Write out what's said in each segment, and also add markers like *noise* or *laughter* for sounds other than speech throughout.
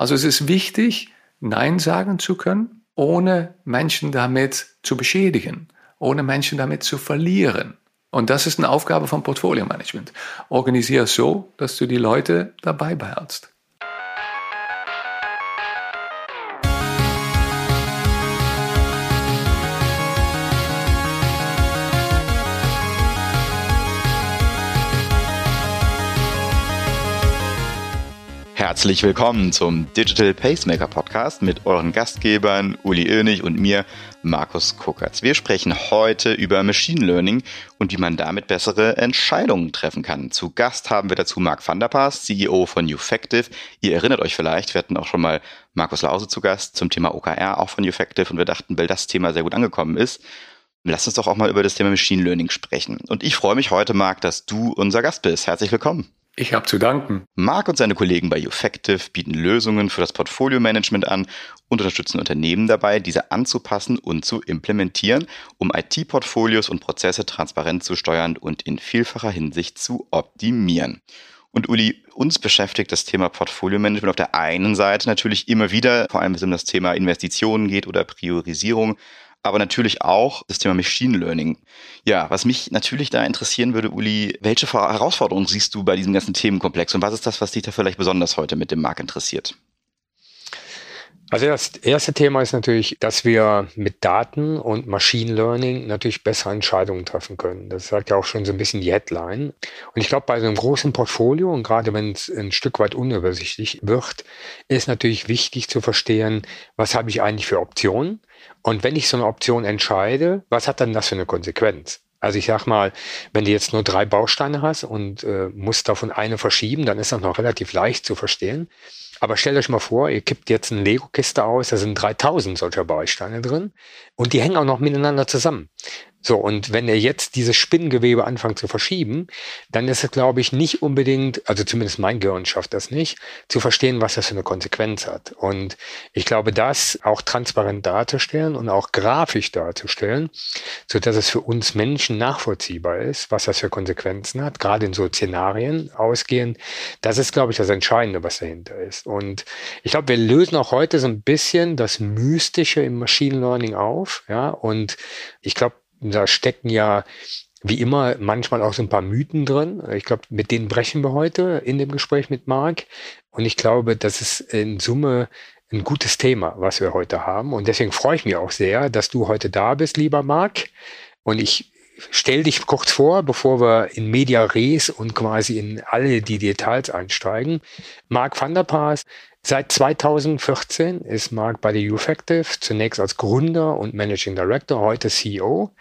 Also es ist wichtig, Nein sagen zu können, ohne Menschen damit zu beschädigen, ohne Menschen damit zu verlieren. Und das ist eine Aufgabe vom Portfolio Management. Organisiere so, dass du die Leute dabei behältst. Herzlich willkommen zum Digital Pacemaker Podcast mit euren Gastgebern Uli Oenig und mir, Markus Kuckertz. Wir sprechen heute über Machine Learning und wie man damit bessere Entscheidungen treffen kann. Zu Gast haben wir dazu Marc van der Paas, CEO von Ufactive. Ihr erinnert euch vielleicht, wir hatten auch schon mal Markus Lause zu Gast zum Thema OKR, auch von Ufactive und wir dachten, weil das Thema sehr gut angekommen ist, Lass uns doch auch mal über das Thema Machine Learning sprechen. Und ich freue mich heute, Marc, dass du unser Gast bist. Herzlich willkommen. Ich habe zu danken. Marc und seine Kollegen bei Ufactive bieten Lösungen für das Portfolio-Management an und unterstützen Unternehmen dabei, diese anzupassen und zu implementieren, um IT-Portfolios und Prozesse transparent zu steuern und in vielfacher Hinsicht zu optimieren. Und Uli, uns beschäftigt das Thema Portfolio-Management auf der einen Seite natürlich immer wieder, vor allem wenn es um das Thema Investitionen geht oder Priorisierung, aber natürlich auch das Thema Machine Learning. Ja, was mich natürlich da interessieren würde, Uli, welche Herausforderungen siehst du bei diesem ganzen Themenkomplex und was ist das, was dich da vielleicht besonders heute mit dem Markt interessiert? Also das erste Thema ist natürlich, dass wir mit Daten und Machine Learning natürlich bessere Entscheidungen treffen können. Das sagt ja auch schon so ein bisschen die Headline. Und ich glaube, bei so einem großen Portfolio und gerade wenn es ein Stück weit unübersichtlich wird, ist natürlich wichtig zu verstehen, was habe ich eigentlich für Optionen? Und wenn ich so eine Option entscheide, was hat dann das für eine Konsequenz? Also ich sag mal, wenn du jetzt nur drei Bausteine hast und äh, musst davon eine verschieben, dann ist das noch relativ leicht zu verstehen. Aber stellt euch mal vor, ihr kippt jetzt eine Lego-Kiste aus, da sind 3000 solcher Bausteine drin und die hängen auch noch miteinander zusammen. So, und wenn ihr jetzt dieses Spinngewebe anfangt zu verschieben, dann ist es, glaube ich, nicht unbedingt, also zumindest mein Gehirn schafft das nicht, zu verstehen, was das für eine Konsequenz hat. Und ich glaube, das auch transparent darzustellen und auch grafisch darzustellen, so dass es für uns Menschen nachvollziehbar ist, was das für Konsequenzen hat, gerade in so Szenarien ausgehend, das ist, glaube ich, das Entscheidende, was dahinter ist. Und ich glaube, wir lösen auch heute so ein bisschen das Mystische im Machine Learning auf, ja, und ich glaube, da stecken ja wie immer manchmal auch so ein paar Mythen drin. Ich glaube, mit denen brechen wir heute in dem Gespräch mit Marc. Und ich glaube, das ist in Summe ein gutes Thema, was wir heute haben. Und deswegen freue ich mich auch sehr, dass du heute da bist, lieber Marc. Und ich stell dich kurz vor, bevor wir in Media Res und quasi in alle die Details einsteigen. Marc van der Paas, seit 2014 ist Marc bei der Ufactive, zunächst als Gründer und Managing Director, heute CEO.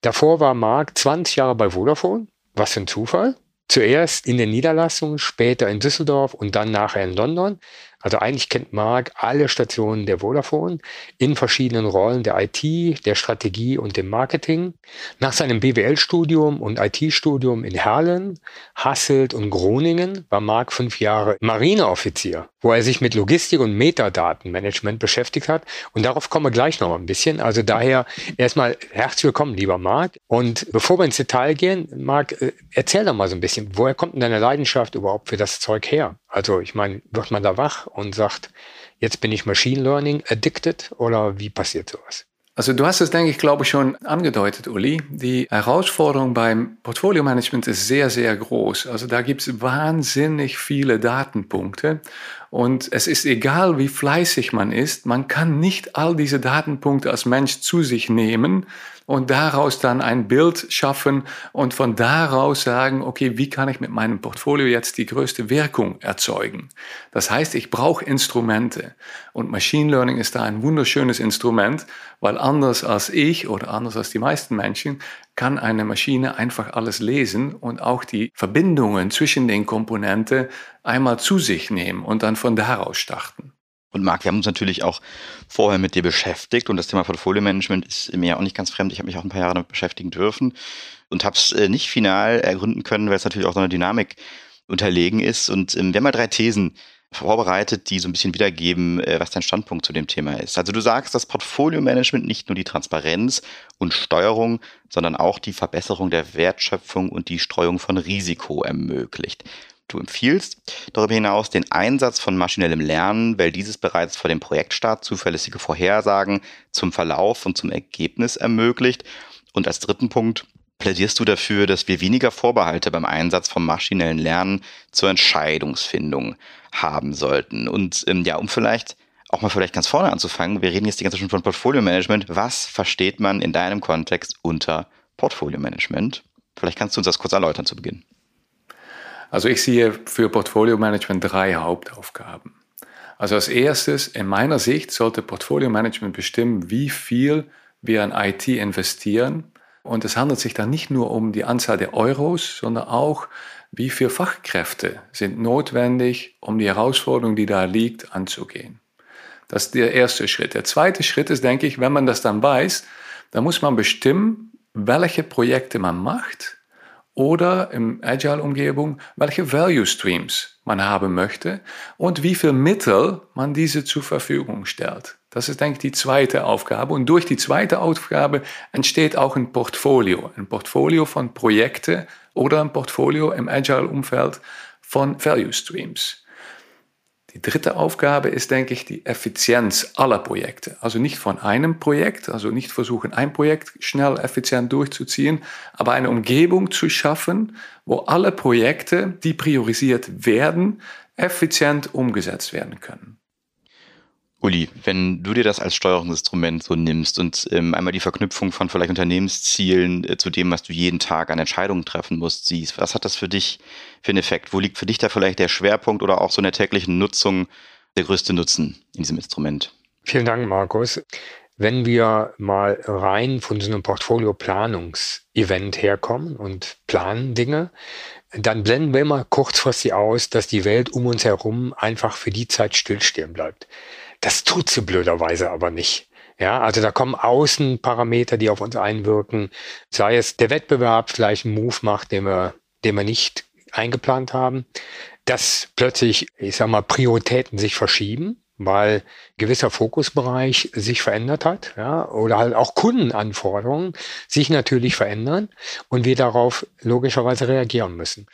Davor war Marc 20 Jahre bei Vodafone. Was für ein Zufall. Zuerst in den Niederlassungen, später in Düsseldorf und dann nachher in London. Also eigentlich kennt Marc alle Stationen der Vodafone in verschiedenen Rollen der IT, der Strategie und dem Marketing. Nach seinem BWL-Studium und IT-Studium in Herlen, Hasselt und Groningen war Marc fünf Jahre Marineoffizier, wo er sich mit Logistik und Metadatenmanagement beschäftigt hat. Und darauf kommen wir gleich noch ein bisschen. Also daher erstmal herzlich willkommen, lieber Marc. Und bevor wir ins Detail gehen, Marc, äh, erzähl doch mal so ein bisschen, woher kommt denn deine Leidenschaft überhaupt für das Zeug her? Also ich meine, wird man da wach und sagt, jetzt bin ich Machine Learning addicted oder wie passiert sowas? Also du hast es, denke ich, glaube ich, schon angedeutet, Uli. Die Herausforderung beim Portfolio-Management ist sehr, sehr groß. Also da gibt es wahnsinnig viele Datenpunkte. Und es ist egal, wie fleißig man ist, man kann nicht all diese Datenpunkte als Mensch zu sich nehmen und daraus dann ein Bild schaffen und von daraus sagen, okay, wie kann ich mit meinem Portfolio jetzt die größte Wirkung erzeugen? Das heißt, ich brauche Instrumente und Machine Learning ist da ein wunderschönes Instrument, weil anders als ich oder anders als die meisten Menschen kann eine Maschine einfach alles lesen und auch die Verbindungen zwischen den Komponenten einmal zu sich nehmen und dann von daraus starten. Und Marc, wir haben uns natürlich auch vorher mit dir beschäftigt und das Thema Portfolio Management ist mir ja auch nicht ganz fremd. Ich habe mich auch ein paar Jahre damit beschäftigen dürfen und habe es äh, nicht final ergründen können, weil es natürlich auch so eine Dynamik unterlegen ist. Und ähm, wir haben mal drei Thesen vorbereitet, die so ein bisschen wiedergeben, äh, was dein Standpunkt zu dem Thema ist. Also du sagst, dass Portfolio Management nicht nur die Transparenz und Steuerung, sondern auch die Verbesserung der Wertschöpfung und die Streuung von Risiko ermöglicht. Du empfiehlst darüber hinaus den Einsatz von maschinellem Lernen, weil dieses bereits vor dem Projektstart zuverlässige Vorhersagen zum Verlauf und zum Ergebnis ermöglicht. Und als dritten Punkt plädierst du dafür, dass wir weniger Vorbehalte beim Einsatz von maschinellen Lernen zur Entscheidungsfindung haben sollten. Und ähm, ja, um vielleicht auch mal vielleicht ganz vorne anzufangen, wir reden jetzt die ganze Zeit schon von Portfolio Management. Was versteht man in deinem Kontext unter Portfolio Management? Vielleicht kannst du uns das kurz erläutern zu Beginn. Also ich sehe für Portfolio Management drei Hauptaufgaben. Also als erstes, in meiner Sicht, sollte Portfolio Management bestimmen, wie viel wir in IT investieren. Und es handelt sich dann nicht nur um die Anzahl der Euros, sondern auch, wie viele Fachkräfte sind notwendig, um die Herausforderung, die da liegt, anzugehen. Das ist der erste Schritt. Der zweite Schritt ist, denke ich, wenn man das dann weiß, dann muss man bestimmen, welche Projekte man macht oder im Agile-Umgebung, welche Value Streams man haben möchte und wie viel Mittel man diese zur Verfügung stellt. Das ist, denke ich, die zweite Aufgabe. Und durch die zweite Aufgabe entsteht auch ein Portfolio. Ein Portfolio von Projekten oder ein Portfolio im Agile-Umfeld von Value Streams. Die dritte Aufgabe ist, denke ich, die Effizienz aller Projekte. Also nicht von einem Projekt, also nicht versuchen, ein Projekt schnell effizient durchzuziehen, aber eine Umgebung zu schaffen, wo alle Projekte, die priorisiert werden, effizient umgesetzt werden können. Uli, wenn du dir das als Steuerungsinstrument so nimmst und ähm, einmal die Verknüpfung von vielleicht Unternehmenszielen äh, zu dem, was du jeden Tag an Entscheidungen treffen musst, siehst, was hat das für dich für einen Effekt? Wo liegt für dich da vielleicht der Schwerpunkt oder auch so in der täglichen Nutzung der größte Nutzen in diesem Instrument? Vielen Dank, Markus. Wenn wir mal rein von so einem Portfolio-Planungs-Event herkommen und planen Dinge, dann blenden wir immer kurzfristig aus, dass die Welt um uns herum einfach für die Zeit stillstehen bleibt. Das tut sie blöderweise aber nicht. Ja, also da kommen Außenparameter, die auf uns einwirken. Sei es der Wettbewerb vielleicht einen Move macht, den wir, den wir nicht eingeplant haben, dass plötzlich, ich sag mal, Prioritäten sich verschieben, weil gewisser Fokusbereich sich verändert hat, ja, oder halt auch Kundenanforderungen sich natürlich verändern und wir darauf logischerweise reagieren müssen.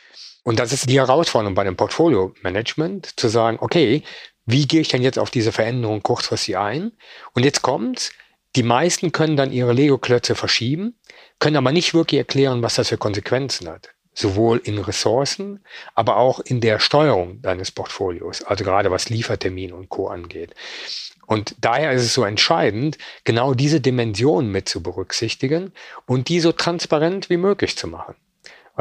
Und das ist die Herausforderung bei dem Portfolio-Management, zu sagen, okay, wie gehe ich denn jetzt auf diese Veränderung kurzfristig ein? Und jetzt kommt's, die meisten können dann ihre Lego-Klötze verschieben, können aber nicht wirklich erklären, was das für Konsequenzen hat. Sowohl in Ressourcen, aber auch in der Steuerung deines Portfolios, also gerade was Liefertermin und Co. angeht. Und daher ist es so entscheidend, genau diese Dimension mit zu berücksichtigen und die so transparent wie möglich zu machen.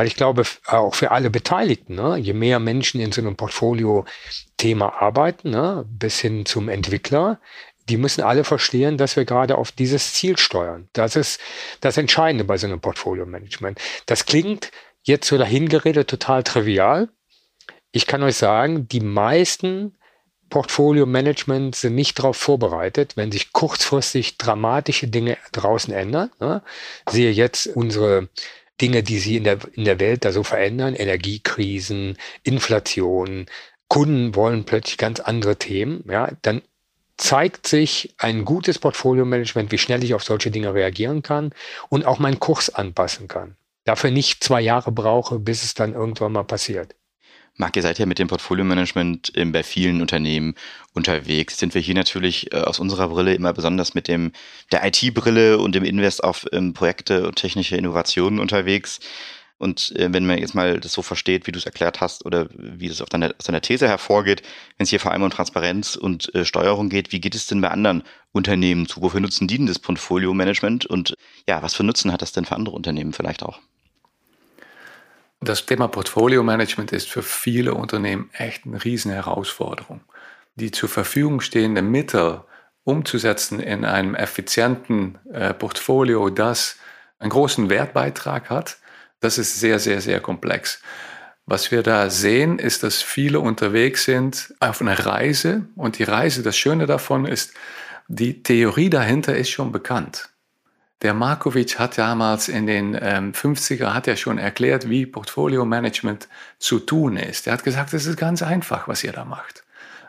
Weil ich glaube, auch für alle Beteiligten, ne, je mehr Menschen in so einem Portfolio-Thema arbeiten, ne, bis hin zum Entwickler, die müssen alle verstehen, dass wir gerade auf dieses Ziel steuern. Das ist das Entscheidende bei so einem Portfolio-Management. Das klingt jetzt so dahingeredet total trivial. Ich kann euch sagen, die meisten Portfolio-Management sind nicht darauf vorbereitet, wenn sich kurzfristig dramatische Dinge draußen ändern. Ne? Sehe jetzt unsere Dinge, die sie in der, in der Welt da so verändern, Energiekrisen, Inflation, Kunden wollen plötzlich ganz andere Themen, ja, dann zeigt sich ein gutes Portfolio-Management, wie schnell ich auf solche Dinge reagieren kann und auch meinen Kurs anpassen kann. Dafür nicht zwei Jahre brauche, bis es dann irgendwann mal passiert. Marc, ihr seid ja mit dem Portfolio-Management ähm, bei vielen Unternehmen unterwegs. Sind wir hier natürlich äh, aus unserer Brille immer besonders mit dem der IT-Brille und dem Invest auf ähm, Projekte und technische Innovationen unterwegs. Und äh, wenn man jetzt mal das so versteht, wie du es erklärt hast oder wie das auf deiner, aus deiner These hervorgeht, wenn es hier vor allem um Transparenz und äh, Steuerung geht, wie geht es denn bei anderen Unternehmen zu? Wofür nutzen die denn das Portfolio-Management? Und ja, was für Nutzen hat das denn für andere Unternehmen vielleicht auch? Das Thema Portfolio Management ist für viele Unternehmen echt eine riesen Herausforderung. Die zur Verfügung stehenden Mittel umzusetzen in einem effizienten äh, Portfolio, das einen großen Wertbeitrag hat, das ist sehr, sehr, sehr komplex. Was wir da sehen, ist, dass viele unterwegs sind auf einer Reise und die Reise, das Schöne davon ist, die Theorie dahinter ist schon bekannt. Der Markovic hat damals in den ähm, 50er hat ja schon erklärt, wie Portfolio-Management zu tun ist. Er hat gesagt, es ist ganz einfach, was ihr da macht.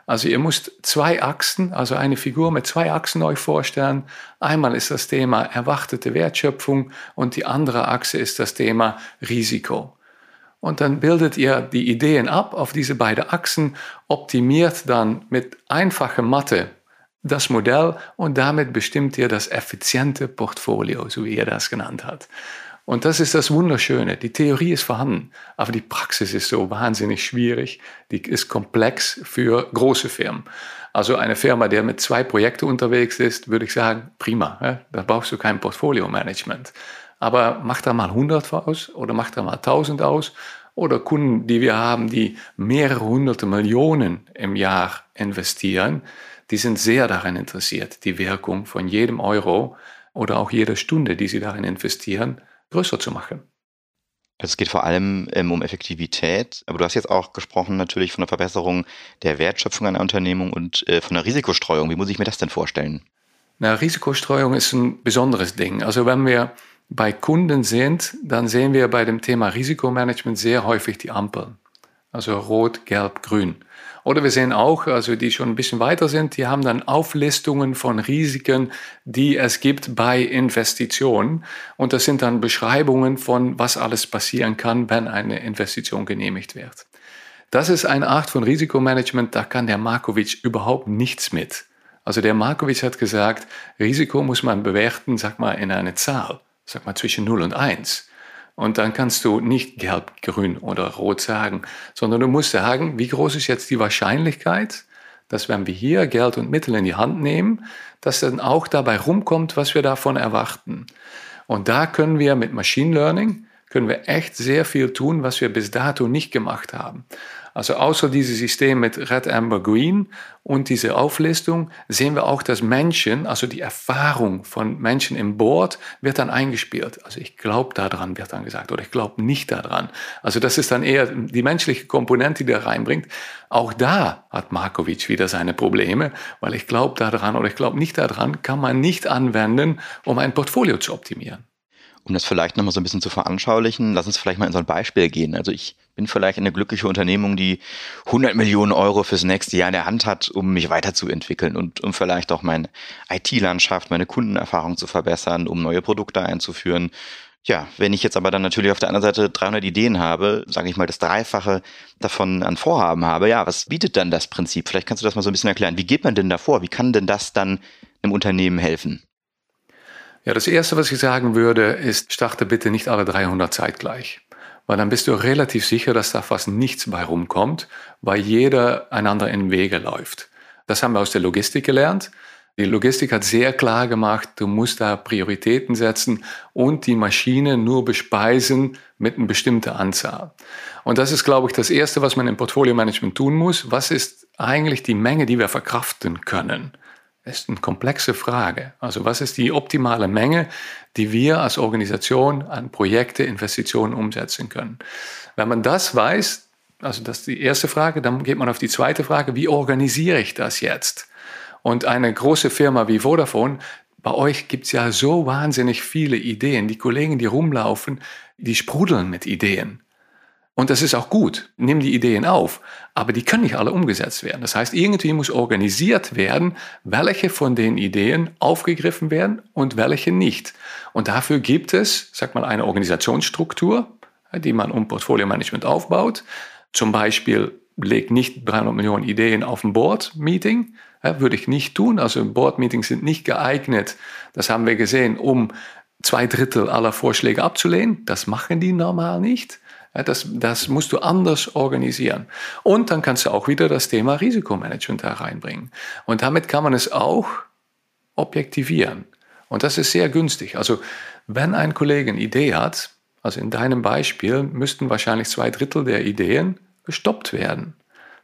Also ihr müsst zwei Achsen, also eine Figur mit zwei Achsen euch vorstellen. Einmal ist das Thema erwartete Wertschöpfung und die andere Achse ist das Thema Risiko. und dann bildet ihr die Ideen ab auf diese beiden Achsen, optimiert dann mit einfacher Mathe das Modell und damit bestimmt ihr das effiziente Portfolio, so wie ihr das genannt habt. Und das ist das Wunderschöne. Die Theorie ist vorhanden, aber die Praxis ist so wahnsinnig schwierig. Die ist komplex für große Firmen. Also eine Firma, der mit zwei Projekten unterwegs ist, würde ich sagen, prima. Da brauchst du kein Portfolio-Management. Aber mach da mal 100 aus oder mach da mal 1000 aus. Oder Kunden, die wir haben, die mehrere hunderte Millionen im Jahr investieren, die sind sehr daran interessiert, die Wirkung von jedem Euro oder auch jeder Stunde, die sie darin investieren, größer zu machen. Es geht vor allem ähm, um Effektivität, aber du hast jetzt auch gesprochen natürlich von der Verbesserung der Wertschöpfung einer Unternehmung und äh, von der Risikostreuung. Wie muss ich mir das denn vorstellen? Na, Risikostreuung ist ein besonderes Ding. Also wenn wir bei Kunden sind, dann sehen wir bei dem Thema Risikomanagement sehr häufig die Ampeln. Also rot, gelb, grün. Oder wir sehen auch, also die schon ein bisschen weiter sind, die haben dann Auflistungen von Risiken, die es gibt bei Investitionen. Und das sind dann Beschreibungen von, was alles passieren kann, wenn eine Investition genehmigt wird. Das ist eine Art von Risikomanagement, da kann der Markovic überhaupt nichts mit. Also der Markovic hat gesagt, Risiko muss man bewerten, sag mal, in eine Zahl, sag mal zwischen 0 und 1. Und dann kannst du nicht gelb, grün oder rot sagen, sondern du musst sagen, wie groß ist jetzt die Wahrscheinlichkeit, dass wenn wir hier Geld und Mittel in die Hand nehmen, dass dann auch dabei rumkommt, was wir davon erwarten. Und da können wir mit Machine Learning, können wir echt sehr viel tun, was wir bis dato nicht gemacht haben. Also außer dieses System mit Red, Amber, Green und diese Auflistung sehen wir auch, dass Menschen, also die Erfahrung von Menschen im Board wird dann eingespielt. Also ich glaube daran, wird dann gesagt, oder ich glaube nicht daran. Also das ist dann eher die menschliche Komponente, die da reinbringt. Auch da hat Markovic wieder seine Probleme, weil ich glaube daran oder ich glaube nicht daran, kann man nicht anwenden, um ein Portfolio zu optimieren. Um das vielleicht nochmal so ein bisschen zu veranschaulichen, lass uns vielleicht mal in so ein Beispiel gehen. Also ich bin vielleicht eine glückliche Unternehmung, die 100 Millionen Euro fürs nächste Jahr in der Hand hat, um mich weiterzuentwickeln und um vielleicht auch meine IT-Landschaft, meine Kundenerfahrung zu verbessern, um neue Produkte einzuführen. Ja, wenn ich jetzt aber dann natürlich auf der anderen Seite 300 Ideen habe, sage ich mal das Dreifache davon an Vorhaben habe, ja, was bietet dann das Prinzip? Vielleicht kannst du das mal so ein bisschen erklären. Wie geht man denn davor? Wie kann denn das dann einem Unternehmen helfen? Ja, das Erste, was ich sagen würde, ist, starte bitte nicht alle 300 zeitgleich. Weil dann bist du relativ sicher, dass da fast nichts bei rumkommt, weil jeder einander in Wege läuft. Das haben wir aus der Logistik gelernt. Die Logistik hat sehr klar gemacht, du musst da Prioritäten setzen und die Maschine nur bespeisen mit einer bestimmten Anzahl. Und das ist, glaube ich, das Erste, was man im Portfolio-Management tun muss. Was ist eigentlich die Menge, die wir verkraften können? Das ist eine komplexe Frage. Also was ist die optimale Menge, die wir als Organisation an Projekte, Investitionen umsetzen können? Wenn man das weiß, also das ist die erste Frage, dann geht man auf die zweite Frage, wie organisiere ich das jetzt? Und eine große Firma wie Vodafone, bei euch gibt es ja so wahnsinnig viele Ideen. Die Kollegen, die rumlaufen, die sprudeln mit Ideen. Und das ist auch gut. Nimm die Ideen auf. Aber die können nicht alle umgesetzt werden. Das heißt, irgendwie muss organisiert werden, welche von den Ideen aufgegriffen werden und welche nicht. Und dafür gibt es, sag mal, eine Organisationsstruktur, die man um Portfolio-Management aufbaut. Zum Beispiel leg nicht 300 Millionen Ideen auf ein Board-Meeting. würde ich nicht tun. Also Board-Meetings sind nicht geeignet. Das haben wir gesehen, um zwei Drittel aller Vorschläge abzulehnen. Das machen die normal nicht. Das, das musst du anders organisieren. Und dann kannst du auch wieder das Thema Risikomanagement da reinbringen. Und damit kann man es auch objektivieren. Und das ist sehr günstig. Also wenn ein Kollege eine Idee hat, also in deinem Beispiel müssten wahrscheinlich zwei Drittel der Ideen gestoppt werden.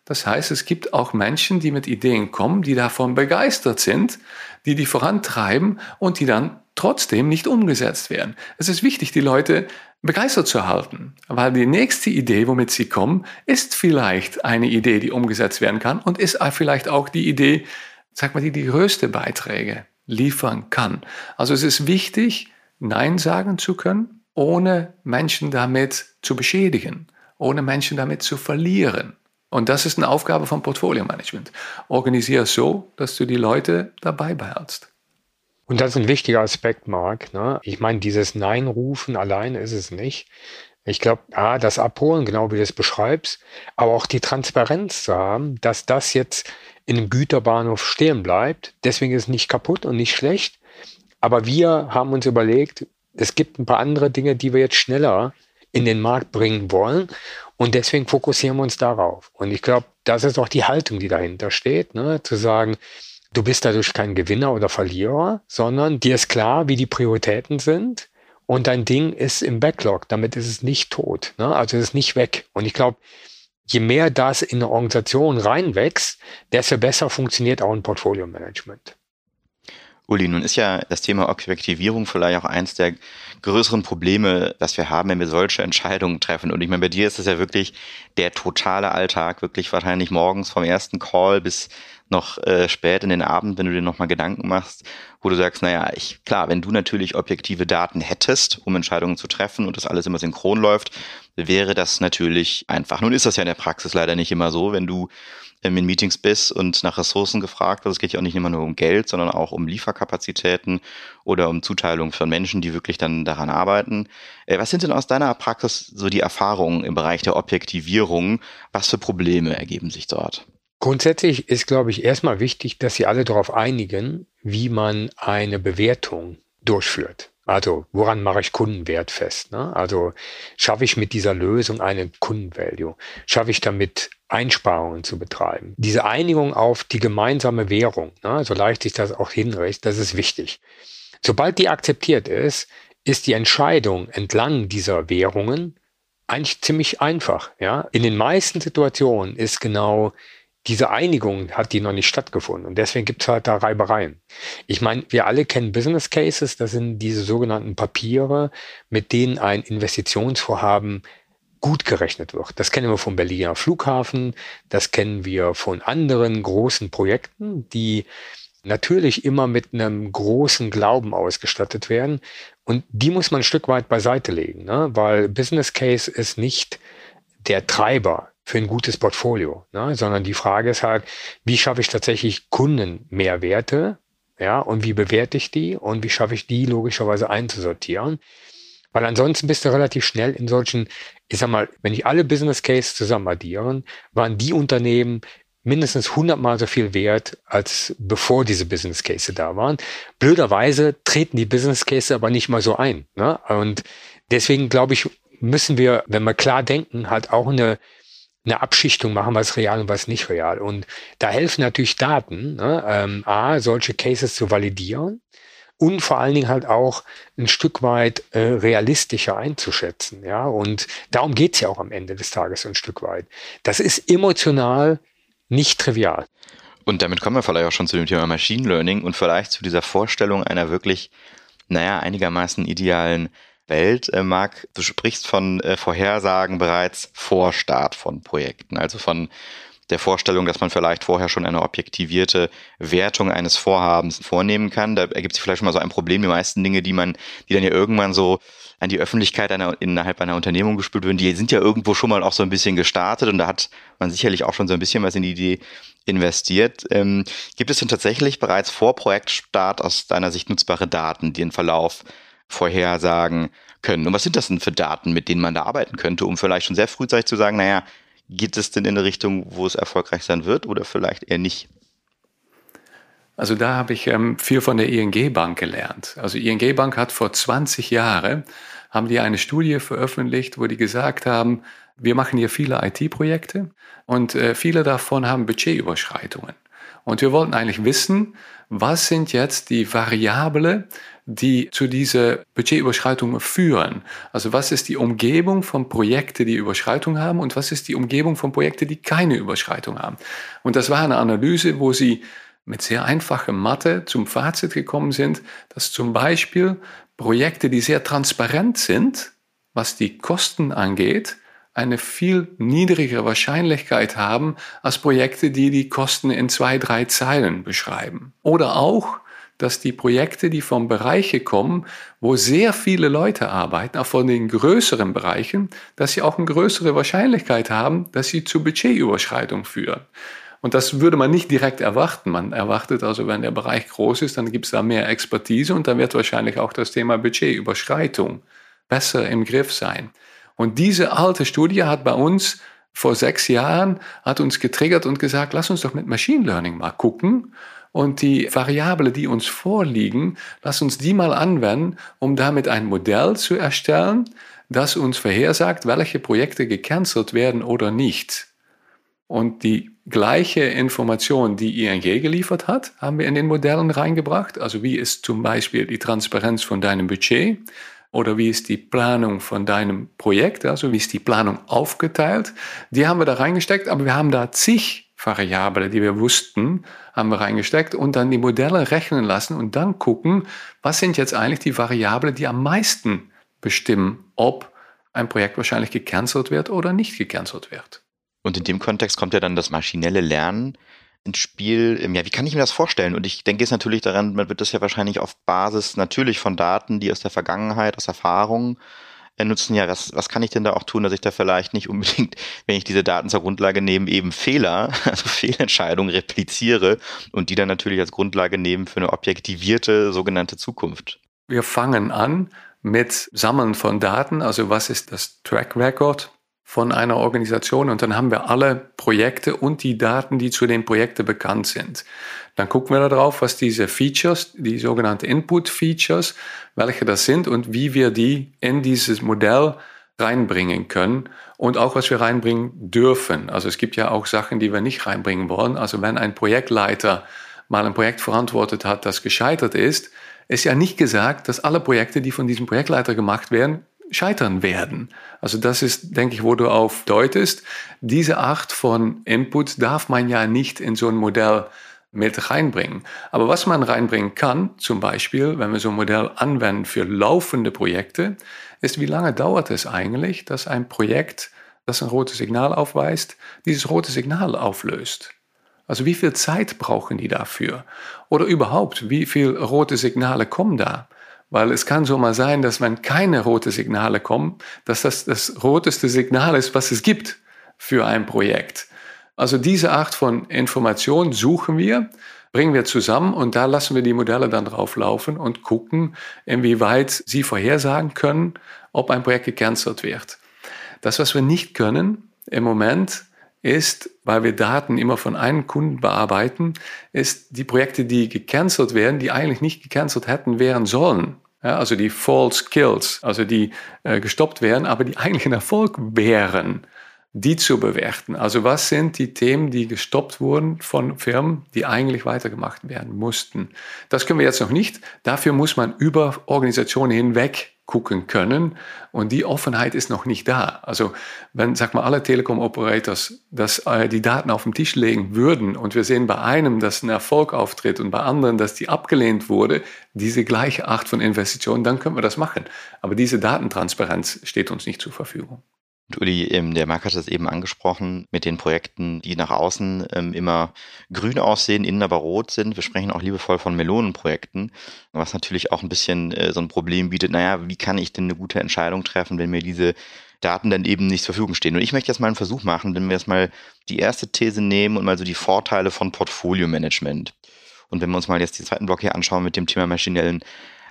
Das heißt, es gibt auch Menschen, die mit Ideen kommen, die davon begeistert sind, die die vorantreiben und die dann trotzdem nicht umgesetzt werden. Es ist wichtig, die Leute begeistert zu halten, weil die nächste Idee, womit sie kommen, ist vielleicht eine Idee, die umgesetzt werden kann und ist vielleicht auch die Idee, sag mal, die die größte Beiträge liefern kann. Also es ist wichtig, Nein sagen zu können, ohne Menschen damit zu beschädigen, ohne Menschen damit zu verlieren. Und das ist eine Aufgabe von Portfolio Management. Organisiere so, dass du die Leute dabei behältst. Und das ist ein wichtiger Aspekt, Marc. Ne? Ich meine, dieses Nein-Rufen alleine ist es nicht. Ich glaube, A, das Abholen, genau wie du es beschreibst, aber auch die Transparenz zu haben, dass das jetzt in einem Güterbahnhof stehen bleibt. Deswegen ist es nicht kaputt und nicht schlecht. Aber wir haben uns überlegt, es gibt ein paar andere Dinge, die wir jetzt schneller in den Markt bringen wollen. Und deswegen fokussieren wir uns darauf. Und ich glaube, das ist auch die Haltung, die dahinter steht, ne? zu sagen, du bist dadurch kein Gewinner oder Verlierer, sondern dir ist klar, wie die Prioritäten sind. Und dein Ding ist im Backlog. Damit ist es nicht tot. Ne? Also es ist nicht weg. Und ich glaube, je mehr das in eine Organisation reinwächst, desto besser funktioniert auch ein Portfolio-Management. Uli, nun ist ja das Thema Objektivierung vielleicht auch eins der größeren Probleme, das wir haben, wenn wir solche Entscheidungen treffen. Und ich meine, bei dir ist das ja wirklich der totale Alltag, wirklich wahrscheinlich morgens vom ersten Call bis noch äh, spät in den Abend, wenn du dir nochmal Gedanken machst, wo du sagst, naja, ich, klar, wenn du natürlich objektive Daten hättest, um Entscheidungen zu treffen und das alles immer synchron läuft, wäre das natürlich einfach. Nun ist das ja in der Praxis leider nicht immer so, wenn du ähm, in Meetings bist und nach Ressourcen gefragt wird. Es geht ja auch nicht immer nur um Geld, sondern auch um Lieferkapazitäten oder um Zuteilung von Menschen, die wirklich dann daran arbeiten. Äh, was sind denn aus deiner Praxis so die Erfahrungen im Bereich der Objektivierung? Was für Probleme ergeben sich dort? Grundsätzlich ist, glaube ich, erstmal wichtig, dass Sie alle darauf einigen, wie man eine Bewertung durchführt. Also woran mache ich Kundenwert fest? Ne? Also schaffe ich mit dieser Lösung einen Kundenvalue? Schaffe ich damit Einsparungen zu betreiben? Diese Einigung auf die gemeinsame Währung, ne? so leicht sich das auch hinrichtet, das ist wichtig. Sobald die akzeptiert ist, ist die Entscheidung entlang dieser Währungen eigentlich ziemlich einfach. Ja? In den meisten Situationen ist genau diese Einigung hat die noch nicht stattgefunden. Und deswegen gibt es halt da Reibereien. Ich meine, wir alle kennen Business Cases, das sind diese sogenannten Papiere, mit denen ein Investitionsvorhaben gut gerechnet wird. Das kennen wir vom Berliner Flughafen, das kennen wir von anderen großen Projekten, die natürlich immer mit einem großen Glauben ausgestattet werden. Und die muss man ein Stück weit beiseite legen, ne? weil Business Case ist nicht der Treiber für ein gutes Portfolio, ne? sondern die Frage ist halt, wie schaffe ich tatsächlich Kundenmehrwerte, ja, und wie bewerte ich die und wie schaffe ich die logischerweise einzusortieren? Weil ansonsten bist du relativ schnell in solchen, ich sag mal, wenn ich alle Business Case zusammen addieren, waren die Unternehmen mindestens hundertmal so viel wert, als bevor diese Business Case da waren. Blöderweise treten die Business Case aber nicht mal so ein. Ne? Und deswegen glaube ich, müssen wir, wenn wir klar denken, halt auch eine eine Abschichtung machen, was real und was nicht real. Und da helfen natürlich Daten, ne? ähm, A, solche Cases zu validieren und vor allen Dingen halt auch ein Stück weit äh, realistischer einzuschätzen. Ja, und darum geht's ja auch am Ende des Tages ein Stück weit. Das ist emotional nicht trivial. Und damit kommen wir vielleicht auch schon zu dem Thema Machine Learning und vielleicht zu dieser Vorstellung einer wirklich, naja, einigermaßen idealen Welt, äh, Marc, du sprichst von äh, Vorhersagen bereits vor Start von Projekten, also von der Vorstellung, dass man vielleicht vorher schon eine objektivierte Wertung eines Vorhabens vornehmen kann. Da ergibt sich vielleicht schon mal so ein Problem. Die meisten Dinge, die man, die dann ja irgendwann so an die Öffentlichkeit einer, innerhalb einer Unternehmung gespült werden, die sind ja irgendwo schon mal auch so ein bisschen gestartet und da hat man sicherlich auch schon so ein bisschen was in die Idee investiert. Ähm, gibt es denn tatsächlich bereits vor Projektstart aus deiner Sicht nutzbare Daten, die den Verlauf vorhersagen können. Und was sind das denn für Daten, mit denen man da arbeiten könnte, um vielleicht schon sehr frühzeitig zu sagen, naja, geht es denn in eine Richtung, wo es erfolgreich sein wird oder vielleicht eher nicht? Also da habe ich ähm, viel von der ING Bank gelernt. Also ING Bank hat vor 20 Jahren, haben die eine Studie veröffentlicht, wo die gesagt haben, wir machen hier viele IT-Projekte und äh, viele davon haben Budgetüberschreitungen. Und wir wollten eigentlich wissen, was sind jetzt die Variablen, die zu dieser Budgetüberschreitung führen. Also was ist die Umgebung von Projekten, die Überschreitung haben und was ist die Umgebung von Projekten, die keine Überschreitung haben. Und das war eine Analyse, wo sie mit sehr einfacher Mathe zum Fazit gekommen sind, dass zum Beispiel Projekte, die sehr transparent sind, was die Kosten angeht, eine viel niedrigere Wahrscheinlichkeit haben als Projekte, die die Kosten in zwei, drei Zeilen beschreiben. Oder auch dass die Projekte, die von Bereichen kommen, wo sehr viele Leute arbeiten, auch von den größeren Bereichen, dass sie auch eine größere Wahrscheinlichkeit haben, dass sie zu Budgetüberschreitung führen. Und das würde man nicht direkt erwarten. Man erwartet also, wenn der Bereich groß ist, dann gibt es da mehr Expertise und dann wird wahrscheinlich auch das Thema Budgetüberschreitung besser im Griff sein. Und diese alte Studie hat bei uns vor sechs Jahren, hat uns getriggert und gesagt, lass uns doch mit Machine Learning mal gucken und die Variable, die uns vorliegen, lass uns die mal anwenden, um damit ein Modell zu erstellen, das uns vorhersagt, welche Projekte gecancelt werden oder nicht. Und die gleiche Information, die ING geliefert hat, haben wir in den Modellen reingebracht. Also wie ist zum Beispiel die Transparenz von deinem Budget oder wie ist die Planung von deinem Projekt, also wie ist die Planung aufgeteilt. Die haben wir da reingesteckt, aber wir haben da zig Variablen, die wir wussten, haben wir reingesteckt und dann die Modelle rechnen lassen und dann gucken, was sind jetzt eigentlich die Variablen, die am meisten bestimmen, ob ein Projekt wahrscheinlich gecancelt wird oder nicht gecancelt wird. Und in dem Kontext kommt ja dann das maschinelle Lernen ins Spiel. Ja, wie kann ich mir das vorstellen? Und ich denke jetzt natürlich daran, man wird das ja wahrscheinlich auf Basis natürlich von Daten, die aus der Vergangenheit, aus Erfahrung äh, nutzen. Ja, was, was kann ich denn da auch tun, dass ich da vielleicht nicht unbedingt, wenn ich diese Daten zur Grundlage nehme, eben Fehler, *laughs* also Fehlentscheidungen repliziere und die dann natürlich als Grundlage nehmen für eine objektivierte sogenannte Zukunft? Wir fangen an mit Sammeln von Daten, also was ist das Track Record von einer Organisation und dann haben wir alle Projekte und die Daten, die zu den Projekten bekannt sind. Dann gucken wir darauf, was diese Features, die sogenannten Input-Features, welche das sind und wie wir die in dieses Modell reinbringen können und auch was wir reinbringen dürfen. Also es gibt ja auch Sachen, die wir nicht reinbringen wollen. Also wenn ein Projektleiter mal ein Projekt verantwortet hat, das gescheitert ist, ist ja nicht gesagt, dass alle Projekte, die von diesem Projektleiter gemacht werden, scheitern werden. Also das ist, denke ich, wo du auf deutest. Diese Art von Input darf man ja nicht in so ein Modell mit reinbringen. Aber was man reinbringen kann, zum Beispiel, wenn wir so ein Modell anwenden für laufende Projekte, ist, wie lange dauert es eigentlich, dass ein Projekt, das ein rotes Signal aufweist, dieses rote Signal auflöst. Also wie viel Zeit brauchen die dafür? Oder überhaupt, wie viele rote Signale kommen da? Weil es kann so mal sein, dass wenn keine rote Signale kommen, dass das das roteste Signal ist, was es gibt für ein Projekt. Also diese Art von Information suchen wir, bringen wir zusammen und da lassen wir die Modelle dann drauf laufen und gucken, inwieweit sie vorhersagen können, ob ein Projekt gecancelt wird. Das, was wir nicht können im Moment, ist, weil wir Daten immer von einem Kunden bearbeiten, ist die Projekte, die gecancelt werden, die eigentlich nicht gecancelt hätten werden sollen. Ja, also die False Kills, also die äh, gestoppt werden, aber die eigentlich ein Erfolg wären, die zu bewerten. Also was sind die Themen, die gestoppt wurden von Firmen, die eigentlich weitergemacht werden mussten. Das können wir jetzt noch nicht. Dafür muss man über Organisationen hinweg gucken können. Und die Offenheit ist noch nicht da. Also wenn, sag mal, alle Telekom-Operators äh, die Daten auf den Tisch legen würden und wir sehen bei einem, dass ein Erfolg auftritt und bei anderen, dass die abgelehnt wurde, diese gleiche Art von Investitionen, dann können wir das machen. Aber diese Datentransparenz steht uns nicht zur Verfügung. Und Uli, ähm, der Marc hat es eben angesprochen mit den Projekten, die nach außen ähm, immer grün aussehen, innen aber rot sind. Wir sprechen auch liebevoll von Melonenprojekten, was natürlich auch ein bisschen äh, so ein Problem bietet. Naja, wie kann ich denn eine gute Entscheidung treffen, wenn mir diese Daten dann eben nicht zur Verfügung stehen. Und ich möchte jetzt mal einen Versuch machen, wenn wir jetzt mal die erste These nehmen und mal so die Vorteile von Portfolio-Management. Und wenn wir uns mal jetzt den zweiten Block hier anschauen mit dem Thema maschinellen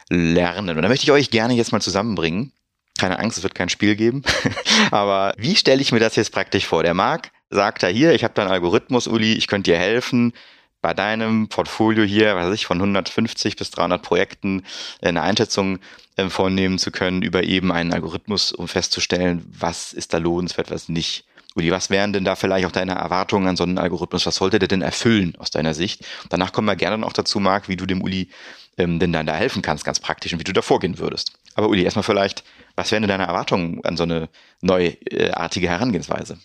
Lernen. Und da möchte ich euch gerne jetzt mal zusammenbringen keine Angst, es wird kein Spiel geben. *laughs* Aber wie stelle ich mir das jetzt praktisch vor? Der Marc sagt da hier, ich habe da einen Algorithmus, Uli, ich könnte dir helfen, bei deinem Portfolio hier, was weiß ich, von 150 bis 300 Projekten äh, eine Einschätzung äh, vornehmen zu können über eben einen Algorithmus, um festzustellen, was ist da lohnenswert, was nicht. Uli, was wären denn da vielleicht auch deine Erwartungen an so einen Algorithmus? Was sollte der denn erfüllen aus deiner Sicht? Danach kommen wir gerne noch dazu, Marc, wie du dem Uli ähm, denn dann da helfen kannst, ganz praktisch und wie du da vorgehen würdest. Aber Uli, erstmal vielleicht, was wären denn deine Erwartungen an so eine neuartige Herangehensweise?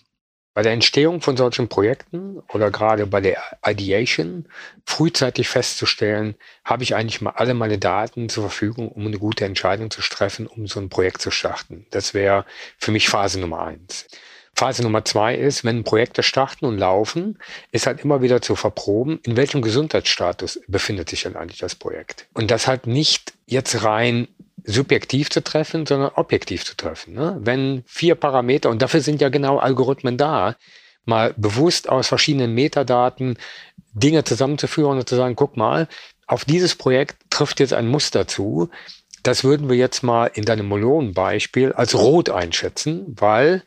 Bei der Entstehung von solchen Projekten oder gerade bei der Ideation frühzeitig festzustellen, habe ich eigentlich mal alle meine Daten zur Verfügung, um eine gute Entscheidung zu treffen, um so ein Projekt zu starten. Das wäre für mich Phase Nummer eins. Phase Nummer zwei ist, wenn Projekte starten und laufen, ist halt immer wieder zu verproben, in welchem Gesundheitsstatus befindet sich denn eigentlich das Projekt. Und das halt nicht jetzt rein subjektiv zu treffen, sondern objektiv zu treffen. Ne? Wenn vier Parameter, und dafür sind ja genau Algorithmen da, mal bewusst aus verschiedenen Metadaten Dinge zusammenzuführen und zu sagen, guck mal, auf dieses Projekt trifft jetzt ein Muster zu, das würden wir jetzt mal in deinem Molon-Beispiel als rot einschätzen, weil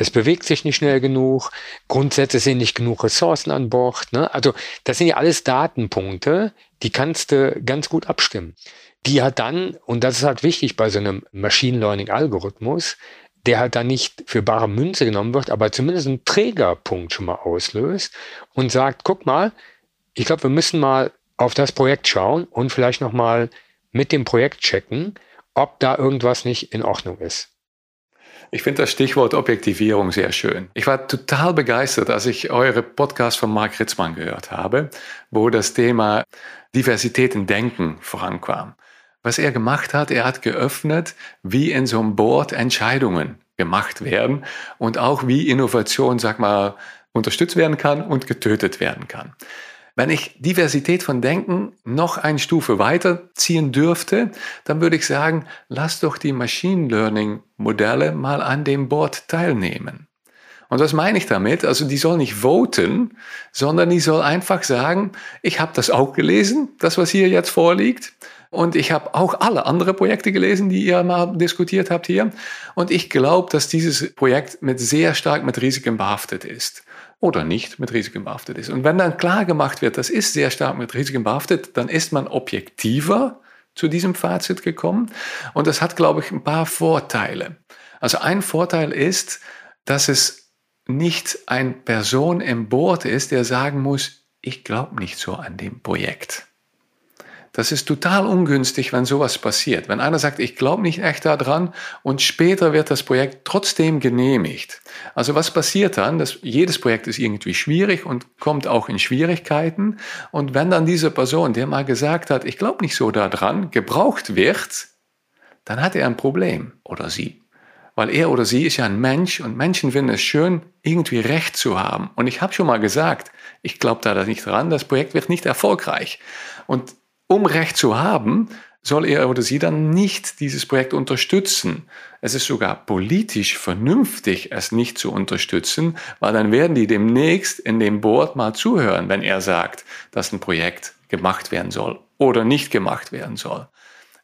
es bewegt sich nicht schnell genug, Grundsätze sind nicht genug Ressourcen an Bord. Ne? Also das sind ja alles Datenpunkte, die kannst du ganz gut abstimmen. Die hat dann, und das ist halt wichtig bei so einem Machine Learning-Algorithmus, der halt dann nicht für bare Münze genommen wird, aber zumindest einen Trägerpunkt schon mal auslöst und sagt, guck mal, ich glaube, wir müssen mal auf das Projekt schauen und vielleicht noch mal mit dem Projekt checken, ob da irgendwas nicht in Ordnung ist. Ich finde das Stichwort Objektivierung sehr schön. Ich war total begeistert, als ich eure Podcast von Mark Ritzmann gehört habe, wo das Thema Diversität im Denken vorankam. Was er gemacht hat, er hat geöffnet, wie in so einem Board Entscheidungen gemacht werden und auch wie Innovation, sag mal, unterstützt werden kann und getötet werden kann. Wenn ich Diversität von Denken noch eine Stufe weiterziehen dürfte, dann würde ich sagen, lass doch die Machine Learning Modelle mal an dem Board teilnehmen. Und was meine ich damit? Also die soll nicht voten, sondern die soll einfach sagen, ich habe das auch gelesen, das was hier jetzt vorliegt. Und ich habe auch alle anderen Projekte gelesen, die ihr mal diskutiert habt hier. Und ich glaube, dass dieses Projekt mit sehr stark mit Risiken behaftet ist oder nicht mit Risiken behaftet ist. Und wenn dann klar gemacht wird, das ist sehr stark mit Risiken behaftet, dann ist man objektiver zu diesem Fazit gekommen. Und das hat, glaube ich, ein paar Vorteile. Also ein Vorteil ist, dass es nicht ein Person im Board ist, der sagen muss, ich glaube nicht so an dem Projekt. Das ist total ungünstig, wenn sowas passiert. Wenn einer sagt, ich glaube nicht echt daran und später wird das Projekt trotzdem genehmigt. Also was passiert dann? Das, jedes Projekt ist irgendwie schwierig und kommt auch in Schwierigkeiten. Und wenn dann diese Person, der mal gesagt hat, ich glaube nicht so daran, gebraucht wird, dann hat er ein Problem oder sie. Weil er oder sie ist ja ein Mensch und Menschen finden es schön, irgendwie Recht zu haben. Und ich habe schon mal gesagt, ich glaube da nicht dran, das Projekt wird nicht erfolgreich. Und um Recht zu haben, soll er oder sie dann nicht dieses Projekt unterstützen. Es ist sogar politisch vernünftig, es nicht zu unterstützen, weil dann werden die demnächst in dem Board mal zuhören, wenn er sagt, dass ein Projekt gemacht werden soll oder nicht gemacht werden soll.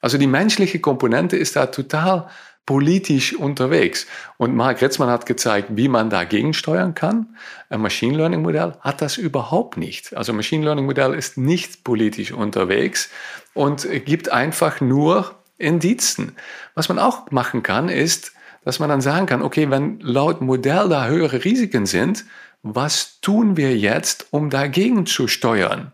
Also die menschliche Komponente ist da total politisch unterwegs. Und Mark Retzmann hat gezeigt, wie man dagegen steuern kann. Ein Machine Learning Modell hat das überhaupt nicht. Also Machine Learning Modell ist nicht politisch unterwegs und gibt einfach nur Indizen. Was man auch machen kann, ist, dass man dann sagen kann, okay, wenn laut Modell da höhere Risiken sind, was tun wir jetzt, um dagegen zu steuern?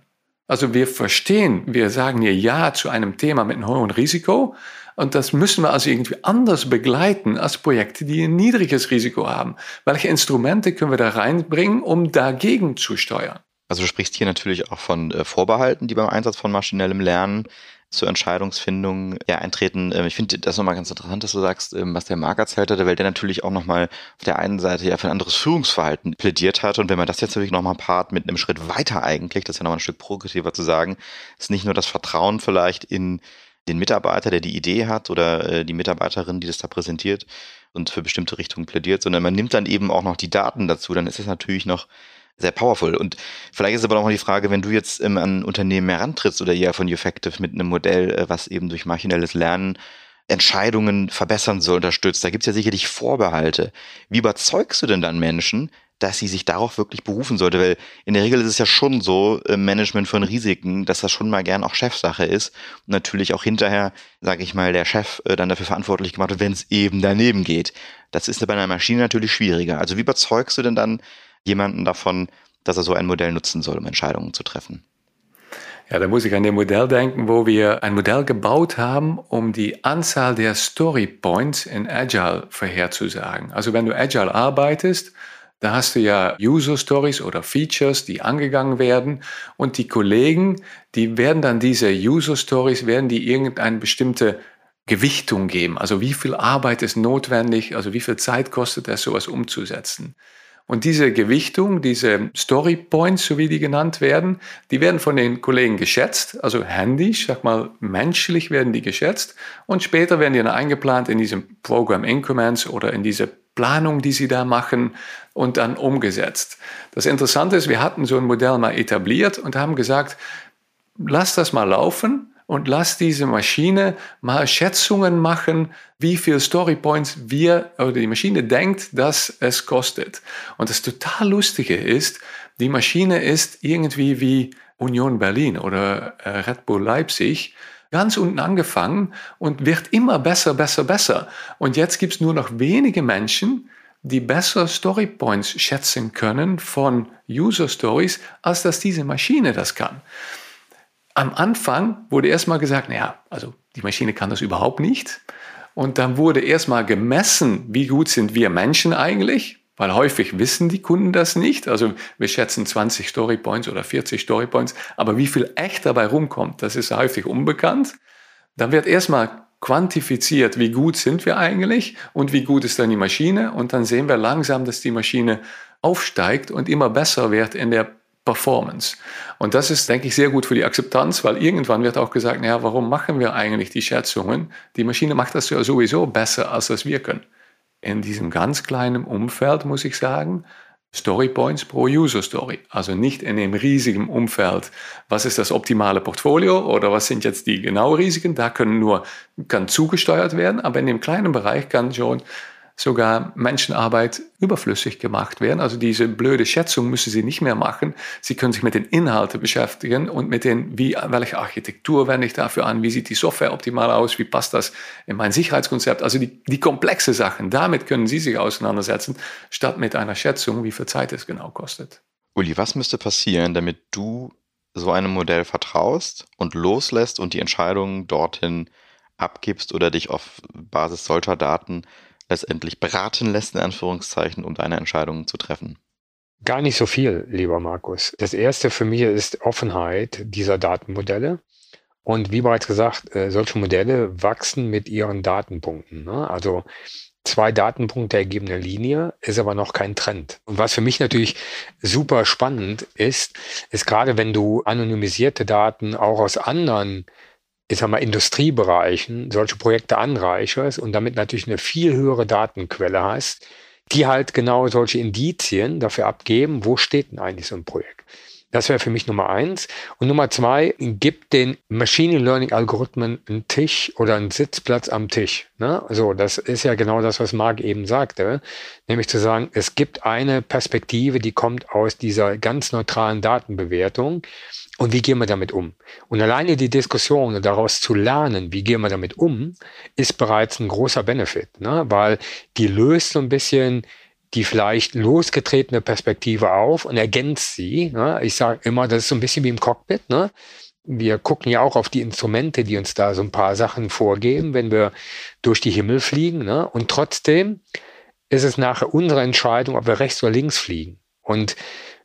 Also wir verstehen, wir sagen hier Ja zu einem Thema mit einem hohen Risiko, und das müssen wir also irgendwie anders begleiten als Projekte, die ein niedriges Risiko haben. Welche Instrumente können wir da reinbringen, um dagegen zu steuern? Also du sprichst hier natürlich auch von äh, Vorbehalten, die beim Einsatz von maschinellem Lernen zur Entscheidungsfindung ja, eintreten. Ähm, ich finde das nochmal ganz interessant, dass du sagst, ähm, was der Marc erzählt hat, weil der natürlich auch nochmal auf der einen Seite ja für ein anderes Führungsverhalten plädiert hat. Und wenn man das jetzt natürlich nochmal paart mit einem Schritt weiter eigentlich, das ist ja nochmal ein Stück progressiver zu sagen, ist nicht nur das Vertrauen vielleicht in den Mitarbeiter, der die Idee hat oder äh, die Mitarbeiterin, die das da präsentiert und für bestimmte Richtungen plädiert, sondern man nimmt dann eben auch noch die Daten dazu, dann ist es natürlich noch sehr powerful. Und vielleicht ist aber noch mal die Frage, wenn du jetzt ähm, an Unternehmen herantrittst oder eher von Effective mit einem Modell, äh, was eben durch maschinelles Lernen Entscheidungen verbessern soll, unterstützt. Da gibt es ja sicherlich Vorbehalte. Wie überzeugst du denn dann Menschen, dass sie sich darauf wirklich berufen sollte, weil in der Regel ist es ja schon so, im Management von Risiken, dass das schon mal gern auch Chefsache ist und natürlich auch hinterher, sage ich mal, der Chef äh, dann dafür verantwortlich gemacht wird, wenn es eben daneben geht. Das ist bei einer Maschine natürlich schwieriger. Also wie überzeugst du denn dann jemanden davon, dass er so ein Modell nutzen soll, um Entscheidungen zu treffen? Ja, da muss ich an dem Modell denken, wo wir ein Modell gebaut haben, um die Anzahl der Story Points in Agile vorherzusagen. Also wenn du Agile arbeitest, da hast du ja User Stories oder Features, die angegangen werden und die Kollegen, die werden dann diese User Stories, werden die irgendeine bestimmte Gewichtung geben. Also wie viel Arbeit ist notwendig, also wie viel Zeit kostet es, sowas umzusetzen. Und diese Gewichtung, diese Story Points, so wie die genannt werden, die werden von den Kollegen geschätzt, also händisch, sag mal menschlich werden die geschätzt und später werden die dann eingeplant in diesem Program Increments oder in diese Planung, die sie da machen und dann umgesetzt. Das Interessante ist, wir hatten so ein Modell mal etabliert und haben gesagt, lass das mal laufen und lass diese Maschine mal Schätzungen machen, wie viel Story Points wir oder die Maschine denkt, dass es kostet. Und das total Lustige ist, die Maschine ist irgendwie wie Union Berlin oder äh, Red Bull Leipzig ganz unten angefangen und wird immer besser, besser, besser. Und jetzt gibt es nur noch wenige Menschen, die besser Story Points schätzen können von User Stories, als dass diese Maschine das kann am Anfang wurde erstmal gesagt, naja, also die Maschine kann das überhaupt nicht. Und dann wurde erstmal gemessen, wie gut sind wir Menschen eigentlich, weil häufig wissen die Kunden das nicht. Also wir schätzen 20 Story Points oder 40 Story Points, aber wie viel echt dabei rumkommt, das ist häufig unbekannt. Dann wird erstmal quantifiziert, wie gut sind wir eigentlich und wie gut ist dann die Maschine. Und dann sehen wir langsam, dass die Maschine aufsteigt und immer besser wird in der Performance. Und das ist, denke ich, sehr gut für die Akzeptanz, weil irgendwann wird auch gesagt, naja, warum machen wir eigentlich die Schätzungen? Die Maschine macht das ja sowieso besser, als das wir können. In diesem ganz kleinen Umfeld, muss ich sagen, Story Points pro User Story. Also nicht in dem riesigen Umfeld, was ist das optimale Portfolio oder was sind jetzt die genauen Risiken. Da können nur, kann zugesteuert werden, aber in dem kleinen Bereich kann schon sogar Menschenarbeit überflüssig gemacht werden. Also diese blöde Schätzung müssen sie nicht mehr machen. Sie können sich mit den Inhalten beschäftigen und mit den, wie, welche Architektur wende ich dafür an, wie sieht die Software optimal aus, wie passt das in mein Sicherheitskonzept. Also die, die komplexe Sachen, damit können Sie sich auseinandersetzen, statt mit einer Schätzung, wie viel Zeit es genau kostet. Uli, was müsste passieren, damit du so einem Modell vertraust und loslässt und die Entscheidungen dorthin abgibst oder dich auf Basis solcher Daten letztendlich beraten lässt, in Anführungszeichen, um deine Entscheidungen zu treffen? Gar nicht so viel, lieber Markus. Das erste für mich ist Offenheit dieser Datenmodelle. Und wie bereits gesagt, äh, solche Modelle wachsen mit ihren Datenpunkten. Ne? Also zwei Datenpunkte ergeben eine Linie, ist aber noch kein Trend. Und was für mich natürlich super spannend ist, ist gerade wenn du anonymisierte Daten auch aus anderen ich sag mal, Industriebereichen solche Projekte anreicherst und damit natürlich eine viel höhere Datenquelle hast, die halt genau solche Indizien dafür abgeben, wo steht denn eigentlich so ein Projekt. Das wäre für mich Nummer eins. Und Nummer zwei, gibt den Machine Learning Algorithmen einen Tisch oder einen Sitzplatz am Tisch. Ne? So, das ist ja genau das, was Marc eben sagte. Nämlich zu sagen, es gibt eine Perspektive, die kommt aus dieser ganz neutralen Datenbewertung. Und wie gehen wir damit um? Und alleine die Diskussion daraus zu lernen, wie gehen wir damit um, ist bereits ein großer Benefit, ne? weil die löst so ein bisschen die vielleicht losgetretene Perspektive auf und ergänzt sie. Ne? Ich sage immer, das ist so ein bisschen wie im Cockpit. Ne? Wir gucken ja auch auf die Instrumente, die uns da so ein paar Sachen vorgeben, wenn wir durch die Himmel fliegen. Ne? Und trotzdem ist es nachher unsere Entscheidung, ob wir rechts oder links fliegen. Und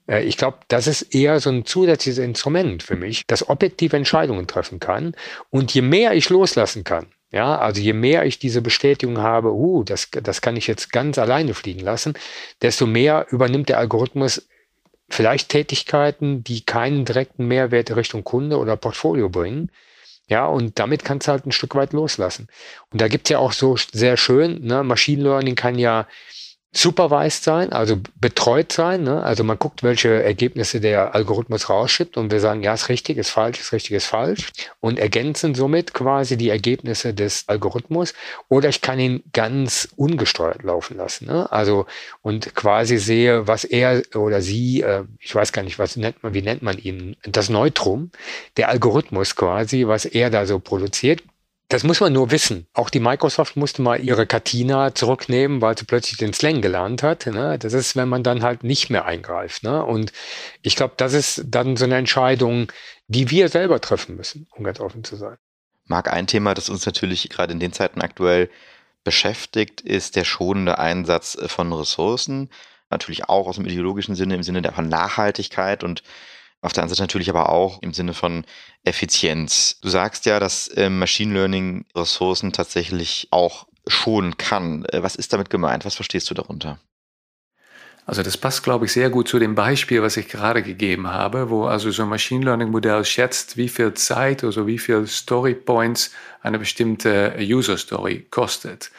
äh, ich glaube, das ist eher so ein zusätzliches Instrument für mich, das objektive Entscheidungen treffen kann. Und je mehr ich loslassen kann, ja, also je mehr ich diese Bestätigung habe, uh, das, das kann ich jetzt ganz alleine fliegen lassen, desto mehr übernimmt der Algorithmus vielleicht Tätigkeiten, die keinen direkten Mehrwert Richtung Kunde oder Portfolio bringen. Ja, und damit kannst du halt ein Stück weit loslassen. Und da gibt's ja auch so sehr schön, ne, Machine Learning kann ja supervised sein, also betreut sein. Ne? Also man guckt, welche Ergebnisse der Algorithmus rausschippt und wir sagen, ja, ist richtig, ist falsch, ist richtig, ist falsch und ergänzen somit quasi die Ergebnisse des Algorithmus. Oder ich kann ihn ganz ungesteuert laufen lassen. Ne? Also und quasi sehe, was er oder sie, äh, ich weiß gar nicht, was nennt man, wie nennt man ihn, das Neutrum, der Algorithmus quasi, was er da so produziert, das muss man nur wissen. Auch die Microsoft musste mal ihre Katina zurücknehmen, weil sie plötzlich den Slang gelernt hat. Ne? Das ist, wenn man dann halt nicht mehr eingreift. Ne? Und ich glaube, das ist dann so eine Entscheidung, die wir selber treffen müssen, um ganz offen zu sein. Marc, ein Thema, das uns natürlich gerade in den Zeiten aktuell beschäftigt, ist der schonende Einsatz von Ressourcen. Natürlich auch aus dem ideologischen Sinne, im Sinne der Nachhaltigkeit und auf der anderen Seite natürlich aber auch im Sinne von Effizienz. Du sagst ja, dass äh, Machine Learning Ressourcen tatsächlich auch schonen kann. Äh, was ist damit gemeint? Was verstehst du darunter? Also das passt, glaube ich, sehr gut zu dem Beispiel, was ich gerade gegeben habe, wo also so ein Machine Learning Modell schätzt, wie viel Zeit oder wie viel Story Points eine bestimmte User Story kostet.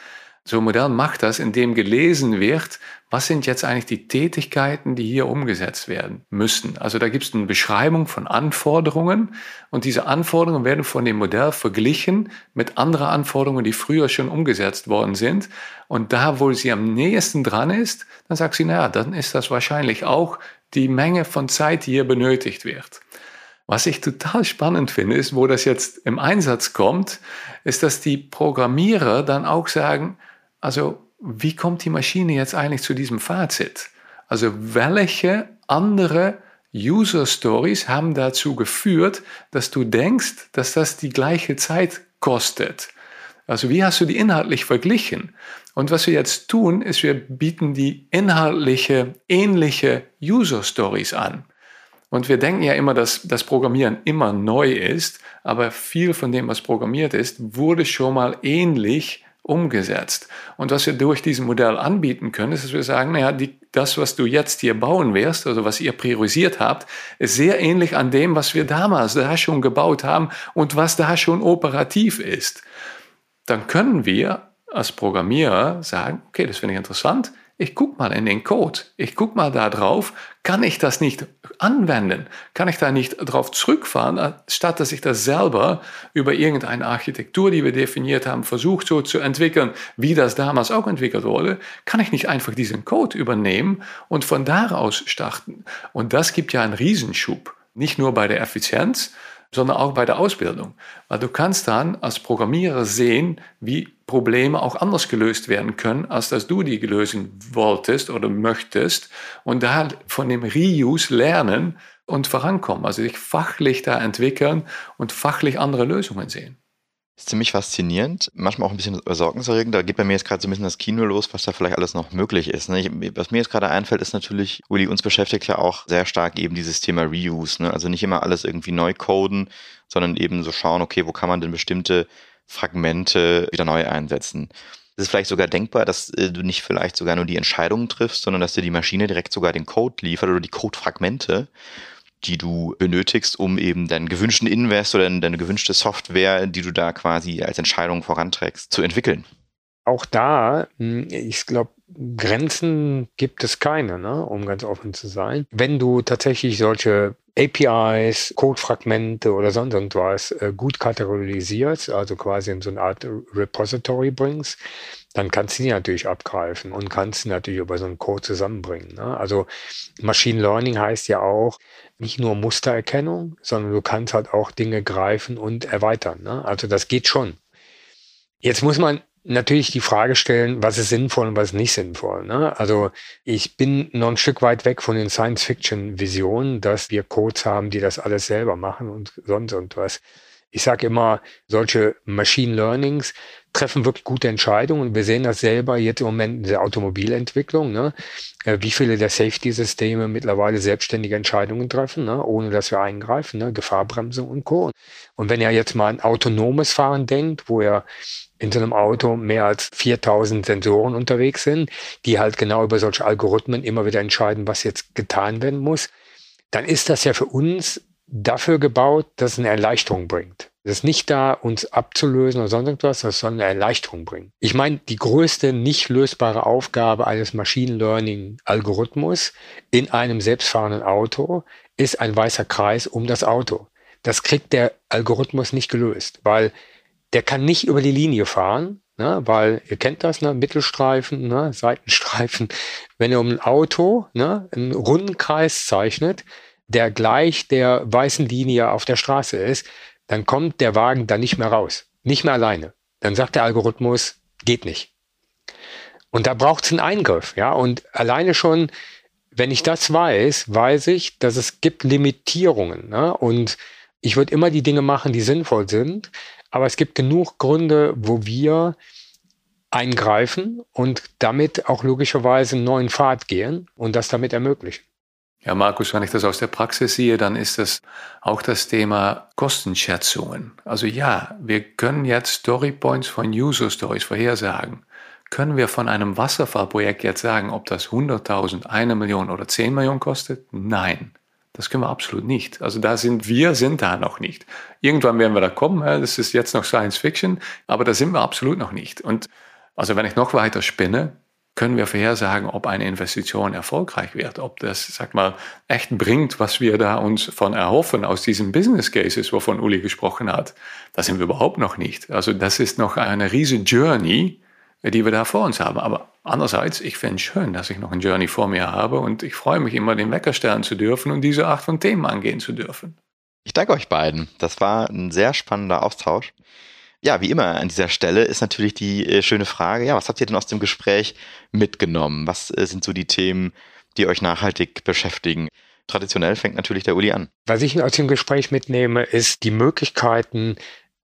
So ein Modell macht das, indem gelesen wird, was sind jetzt eigentlich die Tätigkeiten, die hier umgesetzt werden müssen. Also da gibt es eine Beschreibung von Anforderungen und diese Anforderungen werden von dem Modell verglichen mit anderen Anforderungen, die früher schon umgesetzt worden sind. Und da, wo sie am nächsten dran ist, dann sagt sie, naja, dann ist das wahrscheinlich auch die Menge von Zeit, die hier benötigt wird. Was ich total spannend finde, ist, wo das jetzt im Einsatz kommt, ist, dass die Programmierer dann auch sagen, also wie kommt die Maschine jetzt eigentlich zu diesem Fazit? Also welche andere User Stories haben dazu geführt, dass du denkst, dass das die gleiche Zeit kostet? Also wie hast du die inhaltlich verglichen? Und was wir jetzt tun, ist, wir bieten die inhaltliche, ähnliche User Stories an. Und wir denken ja immer, dass das Programmieren immer neu ist, aber viel von dem, was programmiert ist, wurde schon mal ähnlich umgesetzt. Und was wir durch diesen Modell anbieten können, ist, dass wir sagen, naja, die, das, was du jetzt hier bauen wirst, also was ihr priorisiert habt, ist sehr ähnlich an dem, was wir damals da schon gebaut haben und was da schon operativ ist. Dann können wir als Programmierer sagen, okay, das finde ich interessant, ich gucke mal in den Code, ich gucke mal da drauf, kann ich das nicht anwenden? Kann ich da nicht drauf zurückfahren, statt dass ich das selber über irgendeine Architektur, die wir definiert haben, versucht so zu entwickeln, wie das damals auch entwickelt wurde, kann ich nicht einfach diesen Code übernehmen und von daraus starten? Und das gibt ja einen Riesenschub, nicht nur bei der Effizienz, sondern auch bei der Ausbildung. Weil du kannst dann als Programmierer sehen, wie Probleme auch anders gelöst werden können, als dass du die lösen wolltest oder möchtest und da von dem Reuse lernen und vorankommen, also sich fachlich da entwickeln und fachlich andere Lösungen sehen ist ziemlich faszinierend, manchmal auch ein bisschen besorgniserregend. Da geht bei mir jetzt gerade so ein bisschen das Kino los, was da vielleicht alles noch möglich ist. Ne? Ich, was mir jetzt gerade einfällt, ist natürlich, Uli, uns beschäftigt ja auch sehr stark eben dieses Thema Reuse. Ne? Also nicht immer alles irgendwie neu coden, sondern eben so schauen, okay, wo kann man denn bestimmte Fragmente wieder neu einsetzen. Es ist vielleicht sogar denkbar, dass äh, du nicht vielleicht sogar nur die Entscheidungen triffst, sondern dass dir die Maschine direkt sogar den Code liefert oder die Codefragmente die du benötigst, um eben deinen gewünschten Invest oder deine gewünschte Software, die du da quasi als Entscheidung voranträgst, zu entwickeln. Auch da, hm, ich glaube, Grenzen gibt es keine, ne, um ganz offen zu sein. Wenn du tatsächlich solche APIs, Codefragmente oder sonst irgendwas äh, gut kategorisierst, also quasi in so eine Art Repository bringst, dann kannst du die natürlich abgreifen und kannst sie natürlich über so einen Code zusammenbringen. Ne? Also Machine Learning heißt ja auch nicht nur Mustererkennung, sondern du kannst halt auch Dinge greifen und erweitern. Ne? Also das geht schon. Jetzt muss man natürlich die Frage stellen, was ist sinnvoll und was nicht sinnvoll. Ne? Also ich bin noch ein Stück weit weg von den Science-Fiction-Visionen, dass wir Codes haben, die das alles selber machen und sonst und was. Ich sage immer, solche Machine Learnings treffen wirklich gute Entscheidungen. Wir sehen das selber jetzt im Moment in der Automobilentwicklung, ne? Äh, wie viele der Safety-Systeme mittlerweile selbstständige Entscheidungen treffen, ne? ohne dass wir eingreifen, ne? Gefahrbremse und Co. Und wenn ihr jetzt mal an autonomes Fahren denkt, wo ihr in so einem Auto mehr als 4000 Sensoren unterwegs sind, die halt genau über solche Algorithmen immer wieder entscheiden, was jetzt getan werden muss, dann ist das ja für uns dafür gebaut, dass es eine Erleichterung bringt. Das ist nicht da, uns abzulösen oder sonst irgendwas, das soll eine Erleichterung bringen. Ich meine, die größte nicht lösbare Aufgabe eines Machine Learning Algorithmus in einem selbstfahrenden Auto ist ein weißer Kreis um das Auto. Das kriegt der Algorithmus nicht gelöst, weil der kann nicht über die Linie fahren, ne, weil ihr kennt das, ne, Mittelstreifen, ne, Seitenstreifen. Wenn ihr um ein Auto ne, einen runden Kreis zeichnet, der gleich der weißen Linie auf der Straße ist, dann kommt der Wagen da nicht mehr raus. Nicht mehr alleine. Dann sagt der Algorithmus, geht nicht. Und da braucht es einen Eingriff, ja. Und alleine schon, wenn ich das weiß, weiß ich, dass es gibt Limitierungen. Ne? Und ich würde immer die Dinge machen, die sinnvoll sind. Aber es gibt genug Gründe, wo wir eingreifen und damit auch logischerweise einen neuen Pfad gehen und das damit ermöglichen. Ja, Markus, wenn ich das aus der Praxis sehe, dann ist das auch das Thema Kostenschätzungen. Also ja, wir können jetzt Storypoints von User Stories vorhersagen. Können wir von einem Wasserfallprojekt jetzt sagen, ob das 100.000, eine Million oder 10 Millionen kostet? Nein. Das können wir absolut nicht. Also da sind wir, sind da noch nicht. Irgendwann werden wir da kommen. Das ist jetzt noch Science Fiction, aber da sind wir absolut noch nicht. Und Also wenn ich noch weiter spinne, können wir vorhersagen, ob eine Investition erfolgreich wird, ob das, sag mal, echt bringt, was wir da uns von erhoffen aus diesen Business Cases, wovon Uli gesprochen hat. Das sind wir überhaupt noch nicht. Also das ist noch eine riesige Journey, die wir da vor uns haben. Aber andererseits, ich finde es schön, dass ich noch ein Journey vor mir habe und ich freue mich immer, den Wecker stellen zu dürfen und diese Art von Themen angehen zu dürfen. Ich danke euch beiden. Das war ein sehr spannender Austausch. Ja, wie immer an dieser Stelle ist natürlich die äh, schöne Frage, ja, was habt ihr denn aus dem Gespräch mitgenommen? Was äh, sind so die Themen, die euch nachhaltig beschäftigen? Traditionell fängt natürlich der Uli an. Was ich aus dem Gespräch mitnehme, ist die Möglichkeiten,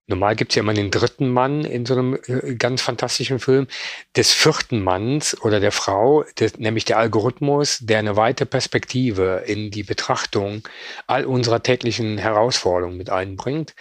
Normal gibt es ja immer den dritten Mann in so einem äh, ganz fantastischen Film, des vierten Manns oder der Frau, des, nämlich der Algorithmus, der eine weite Perspektive in die Betrachtung all unserer täglichen Herausforderungen mit einbringt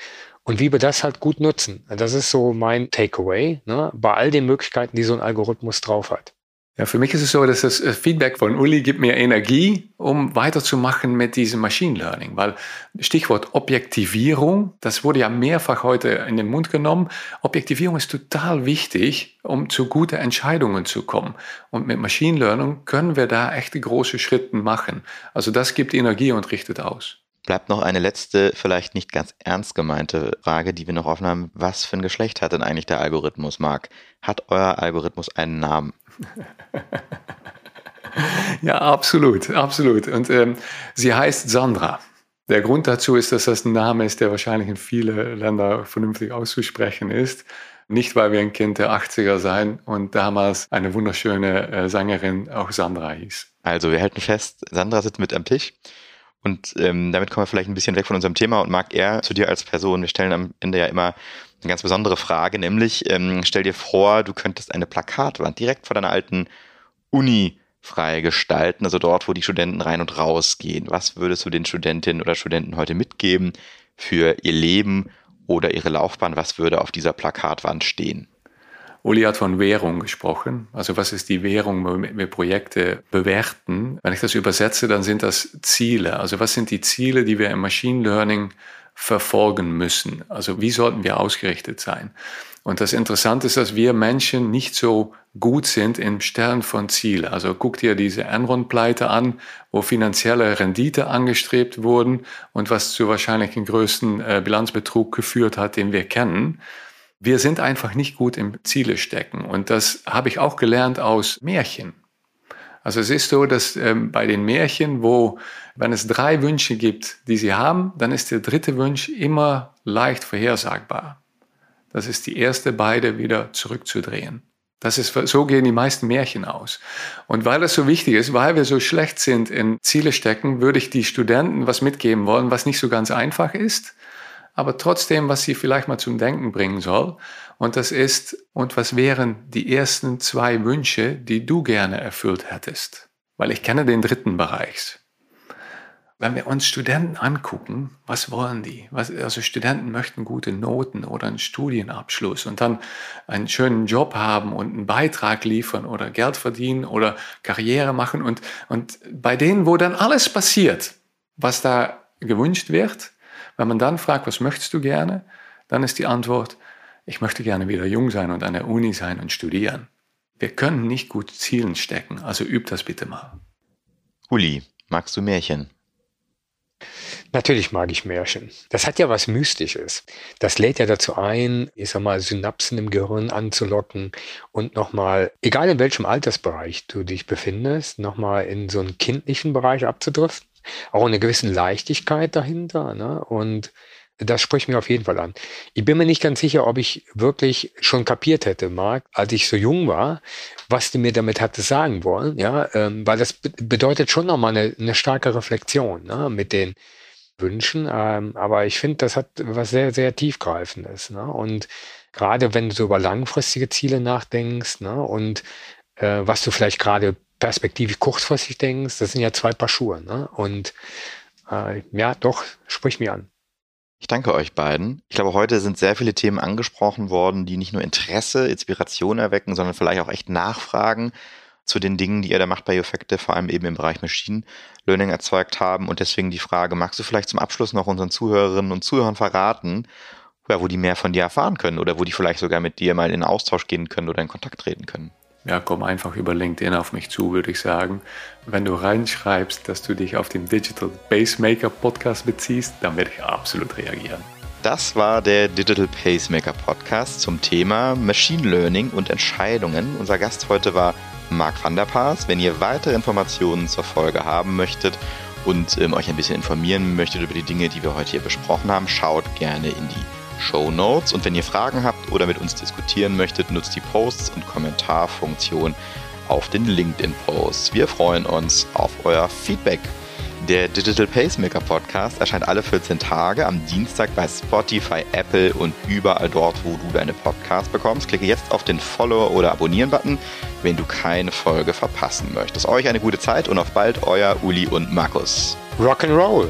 und wie wir das halt gut nutzen. Das ist so mein Takeaway, ne, bei all den Möglichkeiten, die so ein Algorithmus drauf hat. Ja, für mich ist es so, dass das äh, Feedback von Uli gibt mir Energie, um weiterzumachen mit diesem Machine Learning, weil Stichwort Objektivierung, das wurde ja mehrfach heute in den Mund genommen. Objektivierung ist total wichtig, um zu guten Entscheidungen zu kommen. Und mit Machine Learning können wir da echt große Schritte machen. Also das gibt Energie und richtet aus. Bleibt noch eine letzte, vielleicht nicht ganz ernst gemeinte Frage, die wir noch offen haben. Was für ein Geschlecht hat denn eigentlich der Algorithmus, Marc? Hat euer Algorithmus einen Namen? Ja, absolut, absolut. Und ähm, sie heißt Sandra. Der Grund dazu ist, dass das ein Name ist, der wahrscheinlich in viele Länder vernünftig auszusprechen ist. Nicht, weil wir ein Kind der 80er sein und damals eine wunderschöne äh, Sängerin auch Sandra hieß. Also wir halten fest, Sandra sitzt mit am Tisch und ähm, damit kommen wir vielleicht ein bisschen weg von unserem Thema und mag er zu dir als Person. Wir stellen am Ende ja immer eine ganz besondere Frage, nämlich ähm, stell dir vor, du könntest eine Plakatwand direkt vor deiner alten Uni frei gestalten, also dort, wo die Studenten rein und raus gehen. Was würdest du den Studentinnen oder Studenten heute mitgeben für ihr Leben oder ihre Laufbahn? Was würde auf dieser Plakatwand stehen? Uli hat von Währung gesprochen. Also was ist die Währung, womit wir Projekte bewerten? Wenn ich das übersetze, dann sind das Ziele. Also was sind die Ziele, die wir im Machine Learning verfolgen müssen? Also wie sollten wir ausgerichtet sein? Und das Interessante ist, dass wir Menschen nicht so gut sind im Stellen von Zielen. Also guck dir diese Enron-Pleite an, wo finanzielle Rendite angestrebt wurden und was zu wahrscheinlich den größten äh, Bilanzbetrug geführt hat, den wir kennen. Wir sind einfach nicht gut im Ziele stecken. Und das habe ich auch gelernt aus Märchen. Also es ist so, dass ähm, bei den Märchen, wo, wenn es drei Wünsche gibt, die sie haben, dann ist der dritte Wunsch immer leicht vorhersagbar. Das ist die erste, beide wieder zurückzudrehen. Das ist, so gehen die meisten Märchen aus. Und weil das so wichtig ist, weil wir so schlecht sind in Ziele stecken, würde ich die Studenten was mitgeben wollen, was nicht so ganz einfach ist aber trotzdem, was sie vielleicht mal zum Denken bringen soll. Und das ist, und was wären die ersten zwei Wünsche, die du gerne erfüllt hättest? Weil ich kenne den dritten Bereich. Wenn wir uns Studenten angucken, was wollen die? Was, also Studenten möchten gute Noten oder einen Studienabschluss und dann einen schönen Job haben und einen Beitrag liefern oder Geld verdienen oder Karriere machen. Und, und bei denen, wo dann alles passiert, was da gewünscht wird, wenn man dann fragt, was möchtest du gerne, dann ist die Antwort, ich möchte gerne wieder jung sein und an der Uni sein und studieren. Wir können nicht gut Zielen stecken, also üb das bitte mal. Uli, magst du Märchen? Natürlich mag ich Märchen. Das hat ja was Mystisches. Das lädt ja dazu ein, ich sag mal, Synapsen im Gehirn anzulocken und nochmal, egal in welchem Altersbereich du dich befindest, nochmal in so einen kindlichen Bereich abzudriften auch eine gewisse Leichtigkeit dahinter. Ne? Und das spricht mir auf jeden Fall an. Ich bin mir nicht ganz sicher, ob ich wirklich schon kapiert hätte, Marc, als ich so jung war, was du mir damit hattest sagen wollen, ja, ähm, weil das be bedeutet schon nochmal eine, eine starke Reflexion ne, mit den Wünschen. Ähm, aber ich finde, das hat was sehr, sehr tiefgreifendes. Ne? Und gerade wenn du so über langfristige Ziele nachdenkst ne, und äh, was du vielleicht gerade perspektivisch kurzfristig denkst, das sind ja zwei Paar Schuhe. Ne? Und äh, ja, doch, sprich mir an. Ich danke euch beiden. Ich glaube, heute sind sehr viele Themen angesprochen worden, die nicht nur Interesse, Inspiration erwecken, sondern vielleicht auch echt Nachfragen zu den Dingen, die ihr da macht bei Effekte, vor allem eben im Bereich Machine Learning erzeugt haben. Und deswegen die Frage, magst du vielleicht zum Abschluss noch unseren Zuhörerinnen und Zuhörern verraten, ja, wo die mehr von dir erfahren können oder wo die vielleicht sogar mit dir mal in Austausch gehen können oder in Kontakt treten können? Ja, komm einfach über LinkedIn auf mich zu, würde ich sagen. Wenn du reinschreibst, dass du dich auf den Digital Pacemaker Podcast beziehst, dann werde ich absolut reagieren. Das war der Digital Pacemaker Podcast zum Thema Machine Learning und Entscheidungen. Unser Gast heute war Marc van der Paas. Wenn ihr weitere Informationen zur Folge haben möchtet und ähm, euch ein bisschen informieren möchtet über die Dinge, die wir heute hier besprochen haben, schaut gerne in die Show Notes. Und wenn ihr Fragen habt oder mit uns diskutieren möchtet, nutzt die Posts und Kommentarfunktion auf den LinkedIn-Posts. Wir freuen uns auf euer Feedback. Der Digital Pacemaker Podcast erscheint alle 14 Tage am Dienstag bei Spotify, Apple und überall dort, wo du deine Podcasts bekommst. Klicke jetzt auf den Follow- oder Abonnieren-Button, wenn du keine Folge verpassen möchtest. Euch eine gute Zeit und auf bald, euer Uli und Markus. Rock'n'Roll!